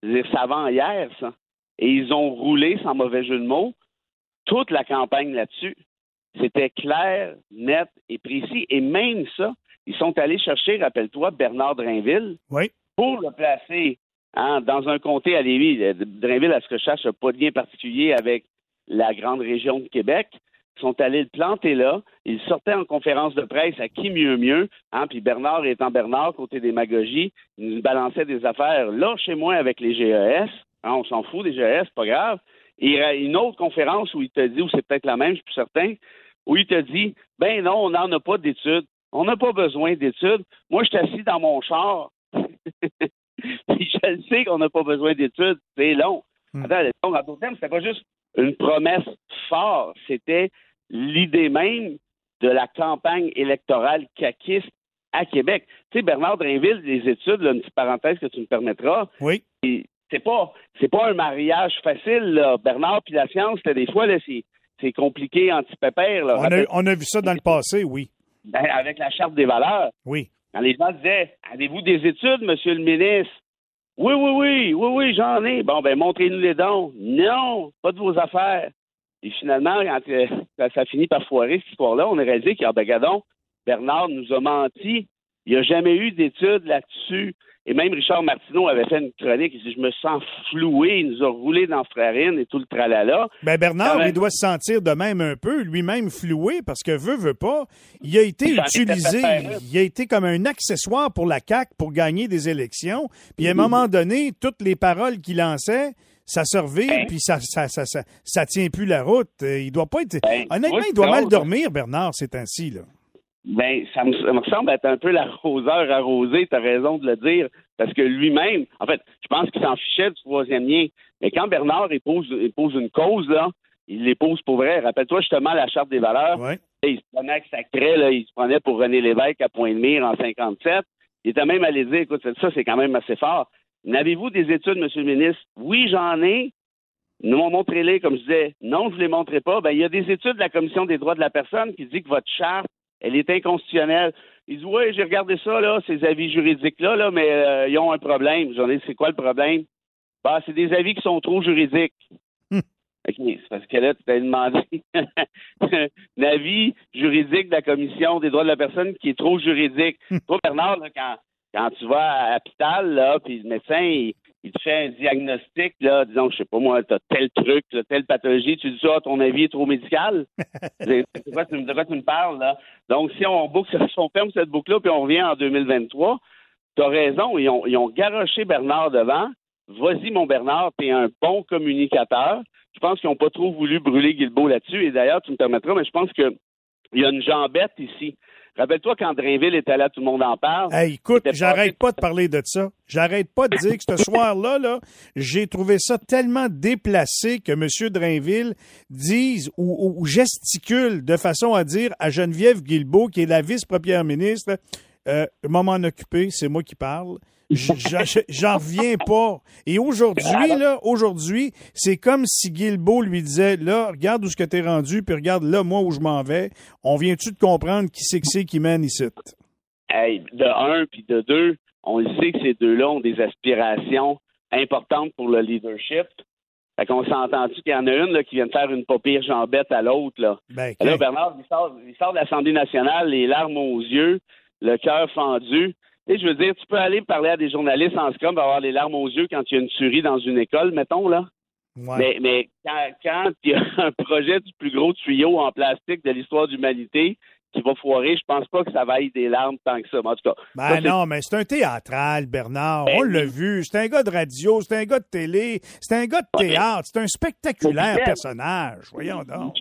C'est-à-dire, ça avant hier, ça. Et ils ont roulé, sans mauvais jeu de mots, toute la campagne là-dessus. C'était clair, net et précis. Et même ça, ils sont allés chercher, rappelle-toi, Bernard Drainville Oui. pour le placer hein, dans un comté à Lévis. Euh, Drainville, à ce que je sache, n'a pas de lien particulier avec la grande région de Québec. Ils sont allés le planter là. Ils sortaient en conférence de presse à qui mieux mieux. Hein, puis Bernard étant Bernard, côté démagogie, il nous balançait des affaires là chez moi avec les GES. Hein, on s'en fout des GES, pas grave. Et il y a une autre conférence où il te dit, ou c'est peut-être la même, je suis plus certain, où il te dit Ben non, on n'en a pas d'études. On n'a pas besoin d'études. Moi, je suis assis dans mon char. Puis je le sais qu'on n'a pas besoin d'études. C'est long. Hmm. Attends, long. En d'autres termes, c'était pas juste une promesse forte. C'était l'idée même de la campagne électorale caquiste à Québec. Tu sais, Bernard Drainville, les études, là, une petite parenthèse que tu me permettras, Oui. c'est pas c'est pas un mariage facile là. Bernard puis la science là, des fois là c'est c'est compliqué anti-pépère là. On a, on a vu ça dans le passé, oui. Ben, avec la charte des valeurs Oui. quand les gens disaient avez-vous des études monsieur le ministre? Oui oui oui oui oui j'en ai bon ben montrez-nous les dons non pas de vos affaires et finalement quand, euh, ça finit par foirer cette histoire-là on a réalisé qu'il y a ben, Bernard nous a menti il n'y a jamais eu d'études là-dessus et même Richard Martineau avait fait une chronique. Il dit Je me sens floué. Il nous a roulé dans Frérine et tout le tralala. Ben Bernard, il doit se sentir de même un peu, lui-même floué, parce que veut, veut pas. Il a été Il utilisé, il a été comme un accessoire pour la CAQ pour gagner des élections. Puis à un moment donné, toutes les paroles qu'il lançait, ça servait, Ben. puis ça, ça, ça, ça, ça tient plus la route. Euh, Il doit pas être. Ben, Honnêtement, il doit mal dormir, Bernard, ces temps-ci, là. Ben, ça me, ça me ressemble être un peu l'arroseur arrosé, tu as raison de le dire, parce que lui-même, en fait, je pense qu'il s'en fichait du troisième lien. Mais quand Bernard épouse, épouse une cause, là, il l'épouse pour vrai. Rappelle-toi justement la charte des valeurs. Ouais. Il se prenait avec sa craie, là, il se prenait pour René Lévesque à Point-de-Mire en 57. Il était même allé dire, écoute, ça, c'est quand même assez fort. N'avez-vous des études, Monsieur le ministre? Oui, j'en ai. Nous m'ont montré-les, comme je disais. Non, je ne les montrerai pas. Ben, il y a des études de la Commission des droits de la personne qui dit que votre charte, elle est inconstitutionnelle. Ils disent, oui, j'ai regardé ça, là, ces avis juridiques-là, là, mais euh, ils ont un problème. J'en ai, c'est quoi le problème? Ben, c'est des avis qui sont trop juridiques. Hmm. OK, c'est parce que là, tu t'as demandé un avis juridique de la Commission des droits de la personne qui est trop juridique. Toi, Bernard, là, quand, quand tu vas à l'hôpital, là, puis le médecin, il, il te fait un diagnostic, là, disons, je sais pas moi, t'as tel truc, là, telle pathologie, tu dis ça, ton avis est trop médical. de, quoi tu, de quoi tu me parles, là? Donc, si on boucle, si on ferme cette boucle-là, puis on revient en 2023, t'as raison, ils ont, ils ont garoché Bernard devant. Vas-y, mon Bernard, t'es un bon communicateur. Je pense qu'ils n'ont pas trop voulu brûler Guilbeault là-dessus. Et d'ailleurs, tu me permettras, mais je pense que il y a une jambette ici. Rappelle-toi quand Drainville était là, tout le monde en parle. Hey, écoute, j'arrête pas- de parler de ça. J'arrête pas de dire que ce soir-là, là, j'ai trouvé ça tellement déplacé que M. Drainville dise ou, ou- ou gesticule de façon à dire à Geneviève Guilbeault, qui est la vice-première ministre, euh, m'en occuper, c'est moi qui parle. J'en- reviens pas. Et aujourd'hui, là, aujourd'hui, c'est comme si Guilbeault lui disait, là, regarde où ce que t'es rendu, puis regarde là, moi, où je m'en vais. On vient-tu de comprendre qui c'est que c'est qui mène ici? Hey, de un, puis de deux, on le sait que ces deux-là ont des aspirations importantes pour le leadership. Fait qu'on s'entend-tu qu'il y en a une là, qui vient de faire une pas pire jambette à l'autre, là? Ben, Là, Bernard, il sort, il sort de l'Assemblée nationale, les larmes aux yeux, le cœur fendu. Tu sais, je veux dire, tu peux aller parler à des journalistes en scrum, avoir les larmes aux yeux quand il y a une tuerie dans une école, mettons, là. ouais. Mais, mais quand, quand il y a un projet du plus gros tuyau en plastique de l'histoire de l'humanité qui va foirer, je pense pas que ça vaille des larmes tant que ça. En tout cas, Ben ça, non, mais c'est un théâtral, Bernard. Ben On l'a vu. C'est un gars de radio, c'est un gars de télé, c'est un gars de théâtre, c'est un spectaculaire personnage. Voyons donc.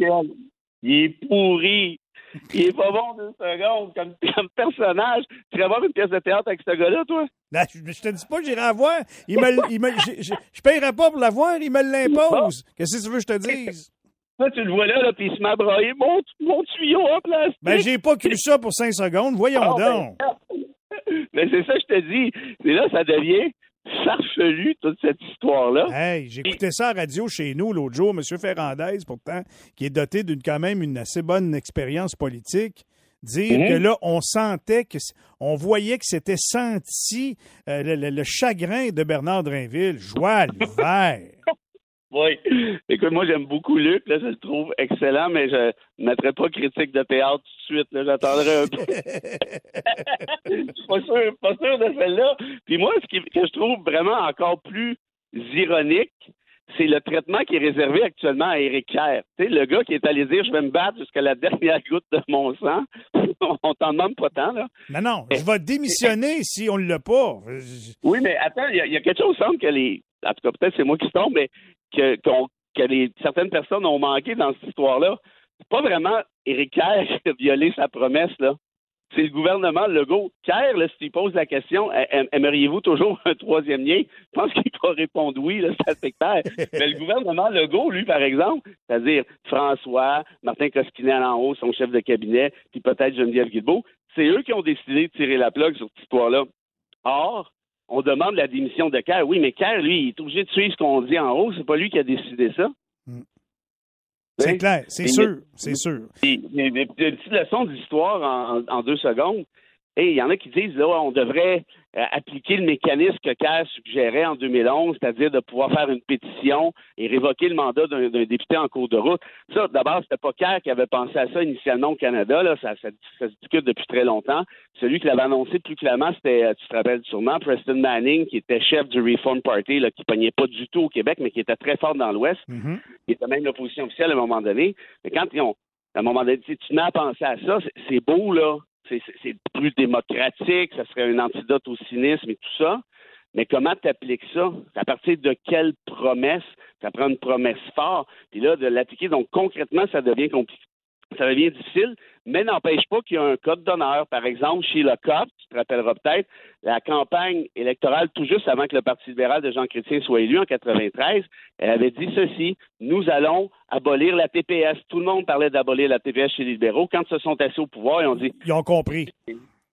Il est pourri. Il est pas bon deux secondes comme, comme personnage. Tu irais voir une pièce de théâtre avec ce gars-là, toi? Là, je, je te dis pas que j'irai la voir. Il me, il me, je, je, je paierai pas pour la voir, il me l'impose. Qu'est-ce que tu veux que je te dise? Tu le vois là, là puis il se met à brailler. Mon, mon tuyau en plastique. Ben, j'ai pas cru ça pour cinq secondes. Voyons Ah, ben, donc. Mais c'est ça, que je te dis. Et là, ça devient farfelu, toute cette histoire-là. Hey, écouté ça à radio chez nous l'autre jour, M. Ferrandez, pourtant, qui est doté d'une quand même une assez bonne expérience politique, dire Mhm. que là, on sentait que on voyait que c'était senti euh, le, le- le chagrin de Bernard Drainville. Joie l'hiver. Oui. Écoute, moi, j'aime beaucoup Luc. Là, je le trouve excellent, mais je ne mettrai pas critique de théâtre tout de suite. Là, j'attendrai un peu. je suis pas sûr, pas sûr de celle-là. Puis moi, ce qui- que je trouve vraiment encore plus ironique, c'est le traitement qui est réservé actuellement à Éric Kerr. Tu sais, le gars qui est allé dire « Je vais me battre jusqu'à la dernière goutte de mon sang », on t'en demande pas tant, là. non, non, je vais démissionner si on ne l'a pas. Oui, mais attends, il y, a- il y a quelque chose, semble que les. En tout cas, peut-être c'est moi qui se tombe, mais que, qu'on- que les, certaines personnes ont manqué dans cette histoire-là. C'est pas vraiment Éric Kerr qui a violé sa promesse, là. C'est le gouvernement Legault. Kerr, là, s'il pose la question, aimeriez-vous toujours un troisième lien? Je pense qu'il va répondre oui, là, c'est clair. Mais le gouvernement Legault, lui, par exemple, c'est-à-dire François, Martin Koskinen en haut, son chef de cabinet, puis peut-être Geneviève Guilbeault, c'est eux qui ont décidé de tirer la plug sur cette histoire-là. Or, on demande la démission de Kerr. Oui, mais Kerr, lui, il est obligé de suivre ce qu'on dit en haut. C'est pas lui qui a décidé ça. C'est Oui. clair, c'est sûr, c'est sûr. Une petite leçon d'histoire en deux secondes. Et il y en a qui disent là, on devrait euh, appliquer le mécanisme que Kerr suggérait en 2011, c'est-à-dire de pouvoir faire une pétition et révoquer le mandat d'un député en cours de route. Ça, d'abord, c'était pas Kerr qui avait pensé à ça initialement au Canada. Là, ça, ça, ça se discute depuis très longtemps. Celui qui l'avait annoncé plus clairement, c'était, euh, tu te rappelles sûrement, Preston Manning, qui était chef du Reform Party, là, qui pognait pas du tout au Québec, mais qui était très fort dans l'Ouest Mhm. qui était même l'opposition officielle à un moment donné. Mais quand ils ont, à un moment donné, tu mets à penser à ça, c'est beau, là. C'est- plus démocratique, ça serait un antidote au cynisme et tout ça. Mais comment tu appliques ça? À partir de quelle promesse? Ça prend une promesse forte. Puis là, de l'appliquer, donc concrètement, ça devient compliqué. Ça devient difficile, mais n'empêche pas qu'il y a un code d'honneur. Par exemple, chez le COP, tu te rappelleras peut-être, la campagne électorale, tout juste avant que le Parti libéral de Jean Chrétien soit élu en 93, elle avait dit ceci nous allons abolir la TPS. Tout le monde parlait d'abolir la TPS chez les libéraux. Quand ils se sont assis au pouvoir, ils ont dit Ils ont compris.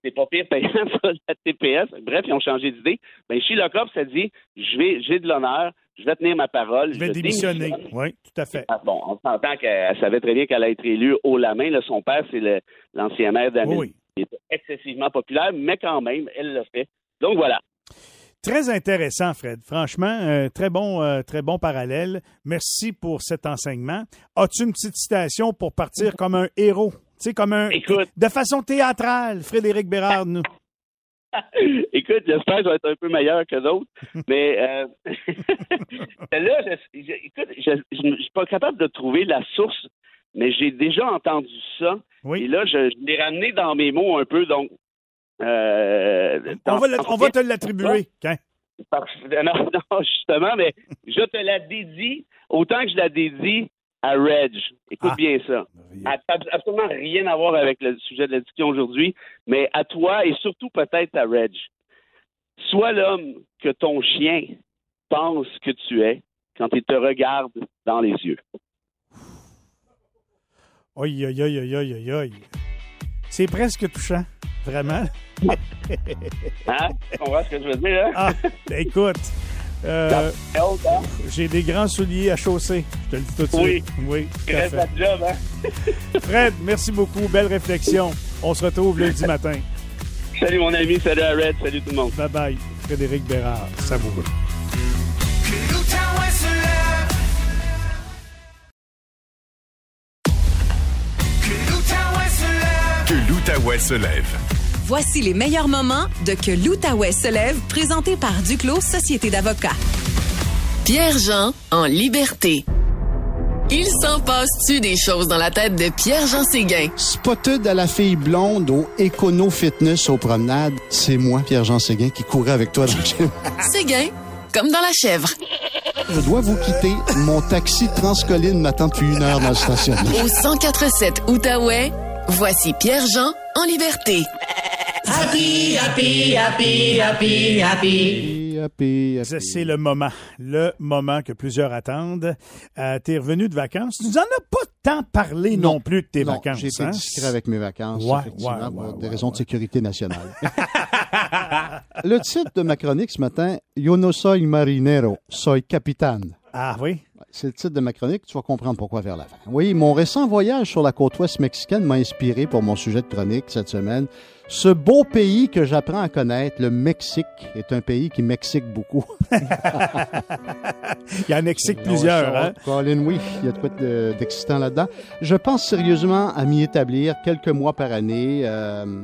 c'est pas pire payant sur la TPS. Bref, ils ont changé d'idée. Ben, chez Locop, ça dit, je vais, j'ai de l'honneur, je vais tenir ma parole. Je vais démissionner. démissionne. Oui, tout à fait. Ah, bon, on s'entend qu'elle savait très bien qu'elle allait être élue haut la main. Là, son père, c'est l'ancien maire d'Amérique. Oui. Il était excessivement populaire, mais quand même, elle l'a fait. Donc voilà. Très intéressant, Fred. Franchement, euh, très bon, euh, très bon parallèle. Merci pour cet enseignement. As-tu une petite citation pour partir comme un héros? Tu sais, comme un. Écoute. De façon théâtrale, Frédéric Bérard, nous. Écoute, j'espère que je vais être un peu meilleur que d'autres, mais euh, là, je, je- écoute, je ne suis pas capable de trouver la source, mais j'ai déjà entendu ça. Oui. Et là, je, je l'ai ramené dans mes mots un peu, donc. euh, On va, le- on va te l'attribuer. Non, non, justement, mais je te la dédie autant que je la dédie à Reg. Écoute Ah. bien ça. A- ab- Absolument rien à voir avec le sujet de la discussion aujourd'hui, mais à toi et surtout peut-être à Reg. Sois l'homme que ton chien pense que tu es quand il te regarde dans les yeux. Aïe, aïe, aïe, aïe, aïe, aïe, aïe. C'est presque touchant. Vraiment. Hein? Tu comprends ce que je veux dire? Hein? Ah, ben, écoute. Euh? J'ai des grands souliers à chausser. Je te le dis tout de suite. Oui. tout à fait. job, hein? Fred, merci beaucoup. Belle réflexion. On se retrouve lundi matin. Salut mon ami, salut à Red, salut tout le monde. Bye bye. Frédéric Bérard. Savoureux. Que l'Outaouais se lève. Voici les meilleurs moments de Que l'Outaouais se lève, présenté par Duclos Société d'avocats. Pierre-Jean en liberté. Il s'en passe-tu des choses dans la tête de Pierre-Jean Séguin? Spotted à la fille blonde au Econo Fitness aux promenades, c'est moi, Pierre-Jean Séguin, qui courais avec toi dans le gym. Séguin, comme dans la chèvre. Je dois vous quitter. Mon taxi Transcolline m'attend depuis une heure dans le stationnement. Au 1047 Outaouais, voici Pierre-Jean en liberté. Happy, happy, happy. C'est c'est le moment, le moment que plusieurs attendent. Euh, T'es revenu de vacances. Tu nous en as pas tant parlé non, plus de tes Non, vacances. J'ai été hein? discret avec mes vacances, Ouais, effectivement, ouais, pour ouais, des ouais, raisons ouais. de sécurité nationale. le titre de ma chronique ce matin, Yo no soy marinero, soy capitane. Ah oui? C'est le titre de ma chronique, tu vas comprendre pourquoi vers la fin. Oui, mon récent voyage sur la côte ouest mexicaine m'a inspiré pour mon sujet de chronique cette semaine. Ce beau pays que j'apprends à connaître, le Mexique, est un pays qui m'excite beaucoup. Il y en existe plusieurs. Hein? Colin, oui, il y a de quoi de- d'excitant là-dedans. Je pense sérieusement à m'y établir quelques mois par année. euh,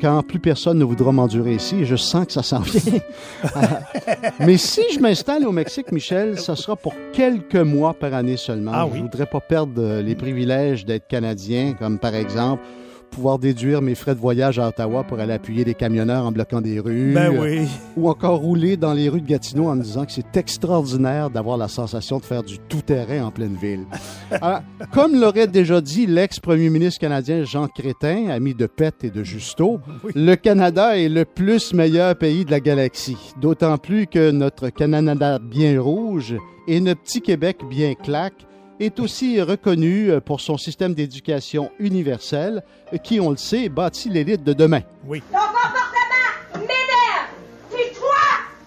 quand plus personne ne voudra m'endurer ici, et je sens que ça s'en vient. Mais si je m'installe au Mexique, Michel, ça sera pour quelques mois par année seulement. Ah je oui? voudrais pas perdre euh, les privilèges d'être Canadien, comme par exemple pouvoir déduire mes frais de voyage à Ottawa pour aller appuyer les camionneurs en bloquant des rues. Ben oui. Ou encore rouler dans les rues de Gatineau en me disant que c'est extraordinaire d'avoir la sensation de faire du tout-terrain en pleine ville. Alors, comme l'aurait déjà dit l'ex-premier ministre canadien Jean Crétin, ami de Pet et de Justo, le Canada est le plus meilleur pays de la galaxie. D'autant plus que notre Canada bien rouge et notre petit Québec bien claque est aussi reconnu euh, pour son système d'éducation universel qui, on le sait, bâtit l'élite de demain. Oui. Ton comportement m'énerve. Puis toi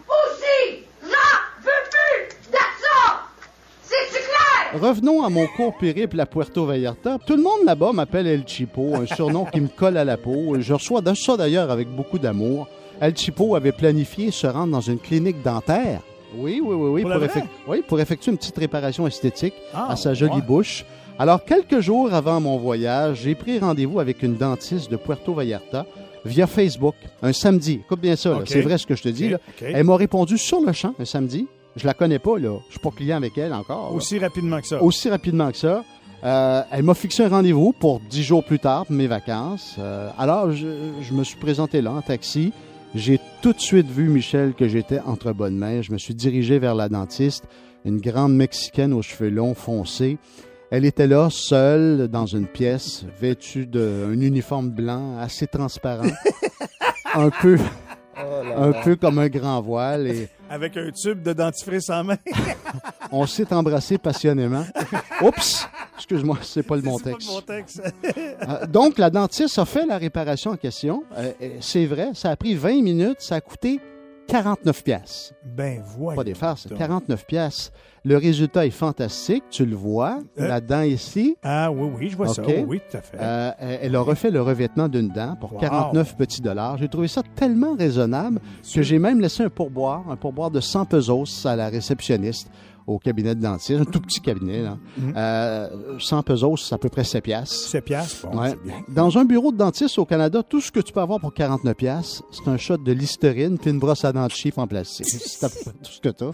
aussi, j'en veux plus de ça. C'est-tu clair? Revenons à mon court périple à Puerto Vallarta. Tout le monde là-bas m'appelle El Chipo, un surnom qui me colle à la peau. Je reçois de ça d'ailleurs avec beaucoup d'amour. El Chipo avait planifié se rendre dans une clinique dentaire. Oui, oui, oui, oui, Pour oui, effectuer une petite réparation esthétique Ah, à sa jolie ouais. bouche. Alors, quelques jours avant mon voyage, j'ai pris rendez-vous avec une dentiste de Puerto Vallarta via Facebook, un samedi. Écoute bien ça, c'est vrai ce que je te dis. Là. Elle m'a répondu sur le champ un samedi. Je la connais pas, là. Je suis pas client avec elle encore. là Aussi rapidement que ça. aussi rapidement que ça. Euh, elle m'a fixé un rendez-vous pour dix jours plus tard pour mes vacances. Euh, alors, je, je me suis présenté là en taxi. J'ai tout de suite vu, Michel, que j'étais entre bonnes mains. Je me suis dirigé vers la dentiste, une grande Mexicaine aux cheveux longs foncés. Elle était là, seule, dans une pièce, vêtue d'un uniforme blanc assez transparent, un peu, un peu comme un grand voile. Et Avec un tube de dentifrice en main. on s'est embrassé passionnément. Oups! Excuse-moi, c'est pas le bon C'est pas texte. le bon texte. Euh, donc, la dentiste a fait la réparation en question. Euh, euh, c'est vrai, ça a pris 20 minutes, ça a coûté 49 pièces. ben, voyons. Pas des farces, donc. 49 pièces. Le résultat est fantastique, tu le vois, Euh. la dent ici. Ah oui, oui, je vois ça. OK. Oui, oui, tout à fait. Euh, elle a refait le revêtement d'une dent pour Wow. 49 petits dollars. J'ai trouvé ça tellement raisonnable que j'ai même laissé un pourboire, un pourboire de 100 pesos à la réceptionniste au cabinet de dentiste, un tout petit cabinet. Là. Euh, 100 pesos, c'est à peu près 7 piastres. 7 piastres, bon, Ouais. c'est bien. Dans un bureau de dentiste au Canada, tout ce que tu peux avoir pour 49 pièces, c'est un shot de Listerine puis une brosse à dents de chiffre en plastique. C'est tout ce que tu as.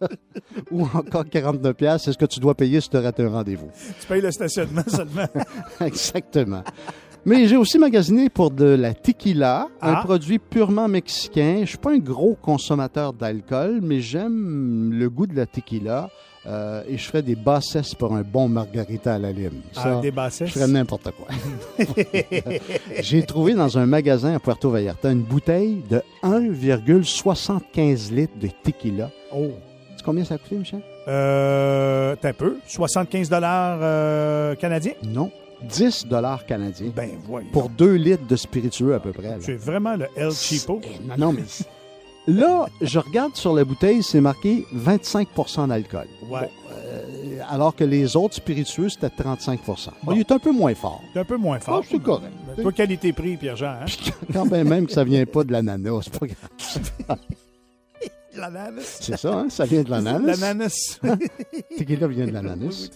Ou encore 49 pièces, c'est ce que tu dois payer si tu rates un rendez-vous. Tu payes le stationnement seulement. Exactement. Mais j'ai aussi magasiné pour de la tequila, un Ah. produit purement mexicain. Je suis pas un gros consommateur d'alcool, mais j'aime le goût de la tequila euh, et je ferais des bassesses pour un bon margarita à la lime. Ah, des bassesses? Je ferais n'importe quoi. j'ai trouvé dans un magasin à Puerto Vallarta une bouteille de 1,75 litres de tequila. Oh. Combien ça a coûté, Michel? Euh, t'as un peu. 75 dollars euh, canadiens? Non. 10 dollars canadiens. Ben, voyons. Pour 2 litres de spiritueux à peu près. Tu es vraiment le El Cheapo. Non, non, mais là, je regarde sur la bouteille, c'est marqué 25% d'alcool. Ouais. Euh, alors que les autres spiritueux, c'était 35% Bon, Il est un peu moins fort. C'est un peu moins fort. Ah, c'est correct. Toi, qualité-prix, Pierre-Jean. Hein? Quand bien même que ça vient pas de l'ananas, c'est pas grave. L'ananas. C'est ça, hein? Ça vient de l'ananas. L'ananas. Tequila vient de l'ananas.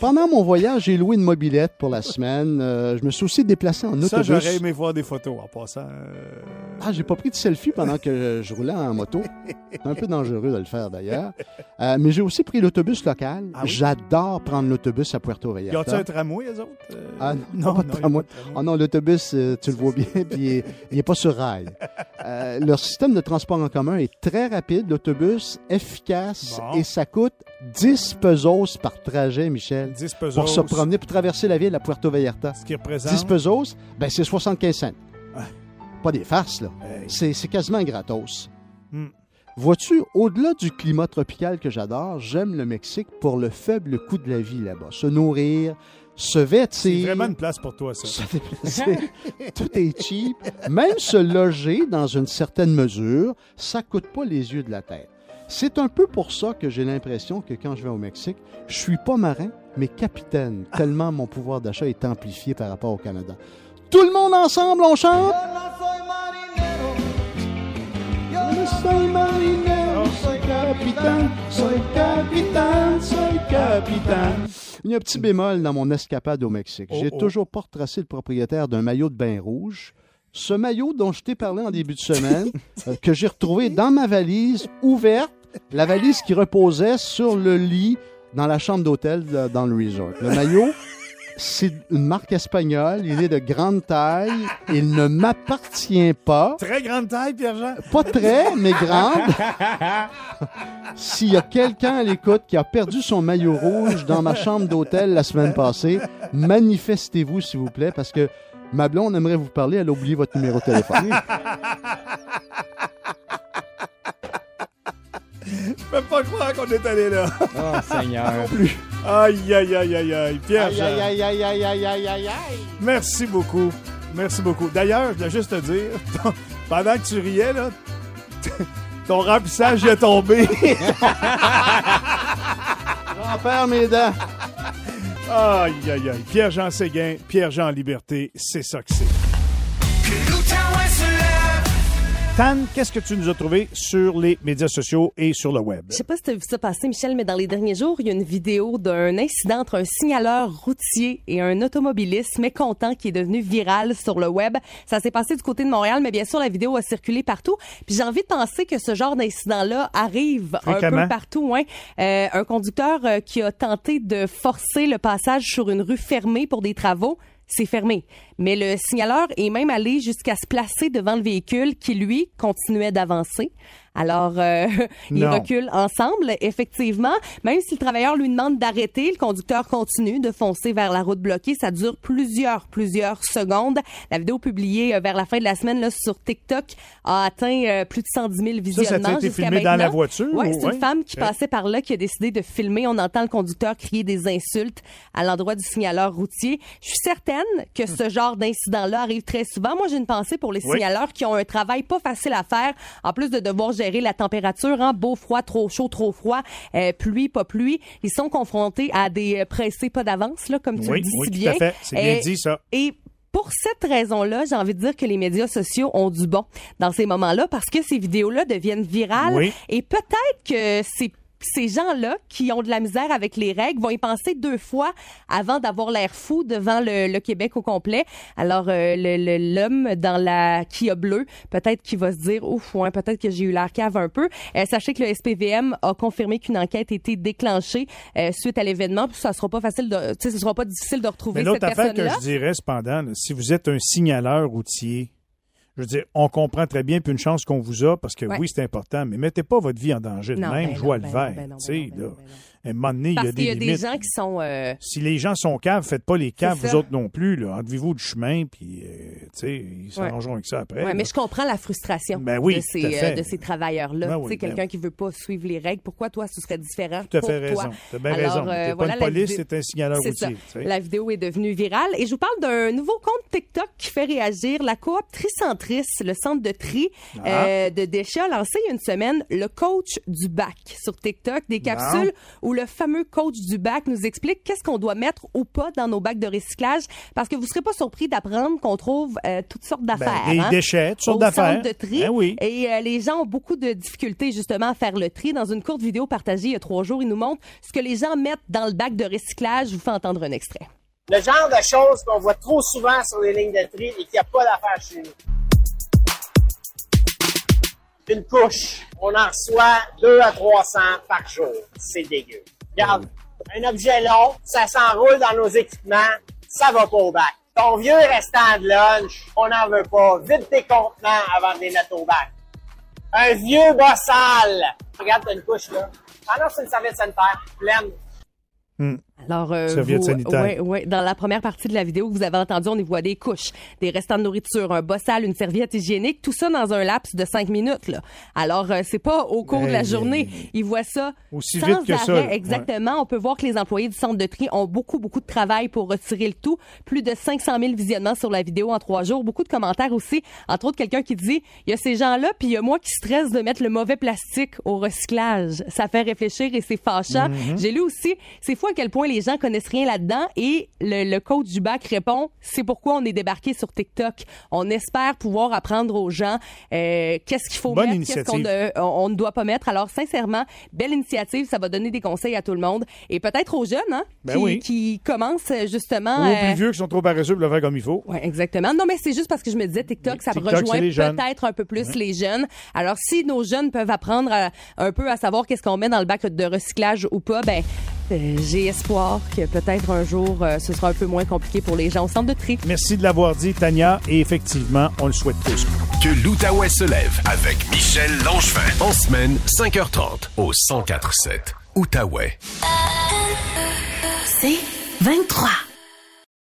Pendant mon voyage, j'ai loué une mobilette pour la semaine. Euh, je me suis aussi déplacé en Ça, autobus. j'aurais aimé voir des photos en passant. euh, Ah, j'ai pas pris de selfie pendant que je roulais en moto. C'est un peu dangereux de le faire d'ailleurs. Euh, mais j'ai aussi pris l'autobus local. Ah oui? J'adore prendre l'autobus à Puerto Y a-tu Vallarta. un tramway, eux autres? Ah non, pas de y a tramway. pas de tramway. Ah non, l'autobus, tu le vois bien, puis il est- il est pas sur rail. Leur système de transport en commun est très rapide, l'autobus, efficace, Bon. et ça coûte 10 pesos par trajet, Michel. 10 pesos. Pour se promener, pour traverser la ville à Puerto Vallarta. Ce qui représente? 10 pesos, ben c'est 75 cents. Pas des farces, là. Hey. C'est c'est quasiment gratos. Hmm. Vois-tu, au-delà du climat tropical que j'adore, j'aime le Mexique pour le faible coût de la vie là-bas. Se nourrir, se C'est vêtir. vraiment une place pour toi, ça. se déplacer. Tout est cheap. Même se loger dans une certaine mesure, ça coûte pas les yeux de la tête. C'est un peu pour ça que j'ai l'impression que quand je vais au Mexique, je suis pas marin, mais capitaine, tellement mon pouvoir d'achat est amplifié par rapport au Canada. Tout le monde ensemble, on chante? Yo soy marinero, soy capitaine, soy capitaine, soy capitaine. Il y a un petit bémol dans mon escapade au Mexique. Oh, J'ai oh. toujours pas retracé le propriétaire d'un maillot de bain rouge. Ce maillot dont je t'ai parlé en début de semaine, euh, que j'ai retrouvé dans ma valise ouverte, la valise qui reposait sur le lit dans la chambre d'hôtel dans le resort. Le maillot, c'est une marque espagnole, il est de grande taille, il ne m'appartient pas. Très grande taille, Pierre-Jean? Pas très, mais grande. S'il y a quelqu'un à l'écoute qui a perdu son maillot rouge dans ma chambre d'hôtel la semaine passée, manifestez-vous, s'il vous plaît, parce que ma blonde aimerait vous parler, elle a oublié votre numéro de téléphone. Je peux pas croire qu'on est allé là. Oh, Seigneur. Aïe, aïe, aïe, aïe, aïe. Pierre-Jean. Aïe, aïe, aïe, aïe, aïe, aïe, aïe, aïe. Merci beaucoup. Merci beaucoup. D'ailleurs, je voulais juste te dire, ton- pendant que tu riais, là, ton remplissage est tombé. J'en perds mes dents. aïe, aïe, aïe. Pierre-Jean Séguin, Pierre-Jean Liberté, c'est ça que c'est. Tan, qu'est-ce que tu nous as trouvé sur les médias sociaux et sur le web? Je sais pas si tu as vu ça passer, Michel, mais dans les derniers jours, il y a une vidéo d'un incident entre un signaleur routier et un automobiliste mécontent qui est devenu viral sur le web. Ça s'est passé du côté de Montréal, mais bien sûr, la vidéo a circulé partout. Puis j'ai envie de penser que ce genre d'incident-là arrive un peu partout. Hein. Euh, un conducteur euh, qui a tenté de forcer le passage sur une rue fermée pour des travaux. C'est fermé. Mais le signaleur est même allé jusqu'à se placer devant le véhicule qui, lui, continuait d'avancer. Alors, euh, ils reculent ensemble, effectivement. Même si le travailleur lui demande d'arrêter, le conducteur continue de foncer vers la route bloquée. Ça dure plusieurs, plusieurs secondes. La vidéo publiée euh, vers la fin de la semaine là, sur TikTok a atteint euh, plus de 110 000 Ça, visionnements ça a été filmé dans la voiture? Ouais, ou- c'est une femme qui Ok. passait par là qui a décidé de filmer. On entend le conducteur crier des insultes à l'endroit du signaleur routier. Je suis certaine que ce genre d'incident-là arrive très souvent. Moi, j'ai une pensée pour les Oui. signaleurs qui ont un travail pas facile à faire, en plus de devoir gérer la température, hein, beau, froid, trop chaud, trop froid, euh, pluie, pas pluie. Ils sont confrontés à des euh, pressés pas d'avance, là, comme tu Oui, le dis oui, si tout bien. à fait. C'est bien Et- dit, ça. Et pour cette raison-là, j'ai envie de dire que les médias sociaux ont du bon dans ces moments-là parce que ces vidéos-là deviennent virales Oui. et peut-être que c'est ces gens-là qui ont de la misère avec les règles vont y penser deux fois avant d'avoir l'air fou devant le, le Québec au complet. Alors euh, l'homme dans la Kia bleue, peut-être qu'il va se dire ouf, ouais, peut-être que j'ai eu l'air cave un peu. Euh, sachez que le SPVM a confirmé qu'une enquête a été déclenchée euh, suite à l'événement. Puis ça sera pas facile de, ce sera pas difficile de retrouver Mais cette l'autre affaire que personne-là. je dirais, cependant, si vous êtes un signaleur routier, je veux dire, on comprend très bien, puis une chance qu'on vous a, parce que Ouais. oui, c'est important, mais mettez pas votre vie en danger de Non, même, ben jouez le vert. ben non, tu ben là. À un moment donné, il y a y des a des limites. gens qui sont euh, Si les gens sont caves, faites pas les caves, vous autres non plus. Là. Enlevez-vous du chemin, puis euh, tu sais, ils s'arrangeront avec ça après. Ouais, là. mais je comprends la frustration Ben oui, de ces, euh, de ces travailleurs-là. Ben tu oui, ben quelqu'un oui. qui veut pas suivre les règles, pourquoi toi, ce serait différent fait toi? raison. Bien Alors, raison. pas une police, c'est un signaleur routier. tu. La vidéo est devenue virale. Et je vous parle d'un nouveau compte TikTok qui fait réagir. La coop Le centre de tri Ah. euh, de déchets, a lancé il y a une semaine le coach du bac sur TikTok. Des capsules où le fameux coach du bac nous explique qu'est-ce qu'on doit mettre ou pas dans nos bacs de recyclage. Parce que vous serez pas surpris d'apprendre qu'on trouve euh, toutes sortes d'affaires. Ben, des hein, déchets, toutes sortes au d'affaires. centre de tri. Ben oui. Et euh, les gens ont beaucoup de difficultés justement à faire le tri. Dans une courte vidéo partagée il y a trois jours, ils nous montrent ce que les gens mettent dans le bac de recyclage. Je vous fais entendre un extrait. Le genre de choses qu'on voit trop souvent sur les lignes de tri et qu'il n'y a pas d'affaires chez nous. Une couche. On en reçoit 2 à 300 par jour. C'est dégueu. Regarde, un objet long, ça s'enroule dans nos équipements, ça va pas au bac. Ton vieux restant de lunch, on n'en veut pas. Vide tes contenants avant de les mettre au bac. Un vieux bossal. Regarde, t'as une couche là. Ah non, c'est une serviette sanitaire pleine. Hmm. Alors, euh, vous- ouais, ouais, dans la première partie de la vidéo que vous avez entendue, on y voit des couches, des restants de nourriture, un bossal, une serviette hygiénique, tout ça dans un laps de cinq minutes. Là. Alors, euh, c'est pas au cours de la journée. Ils voient ça Aussi sans vite que ça, arrêt. là. Exactement. On peut voir que les employés du centre de tri ont beaucoup, beaucoup de travail pour retirer le tout. Plus de 500 000 visionnements sur la vidéo en trois jours. Beaucoup de commentaires aussi. Entre autres, quelqu'un qui dit, il y a ces gens-là, puis il y a moi qui stresse de mettre le mauvais plastique au recyclage. Ça fait réfléchir et c'est fâchant. Mm-hmm. J'ai lu aussi, c'est fou à quel point les gens connaissent rien là-dedans et le, le coach du bac répond, c'est pourquoi on est débarqué sur TikTok. On espère pouvoir apprendre aux gens euh, qu'est-ce qu'il faut Bonne mettre, qu'est-ce qu'on ne, on, ne doit pas mettre. Alors, sincèrement, belle initiative. Ça va donner des conseils à tout le monde et peut-être aux jeunes, hein, Ben qui, oui. qui commencent euh, justement. Ou aux euh, plus vieux qui sont trop paresseux pour le faire comme il faut. Ouais, exactement. Non, mais c'est juste parce que je me disais TikTok, ça TikTok, rejoint les peut-être un peu plus les jeunes. Alors, si nos jeunes peuvent apprendre à- un peu à savoir qu'est-ce qu'on met dans le bac de recyclage ou pas, ben euh, j'ai espoir que peut-être un jour euh, ce sera un peu moins compliqué pour les gens au centre de tri. Merci de l'avoir dit, Tania, et effectivement, on le souhaite tous. Que l'Outaouais se lève avec Michel Langevin. En semaine, 5h30 au 1047 Outaouais. C'est 23.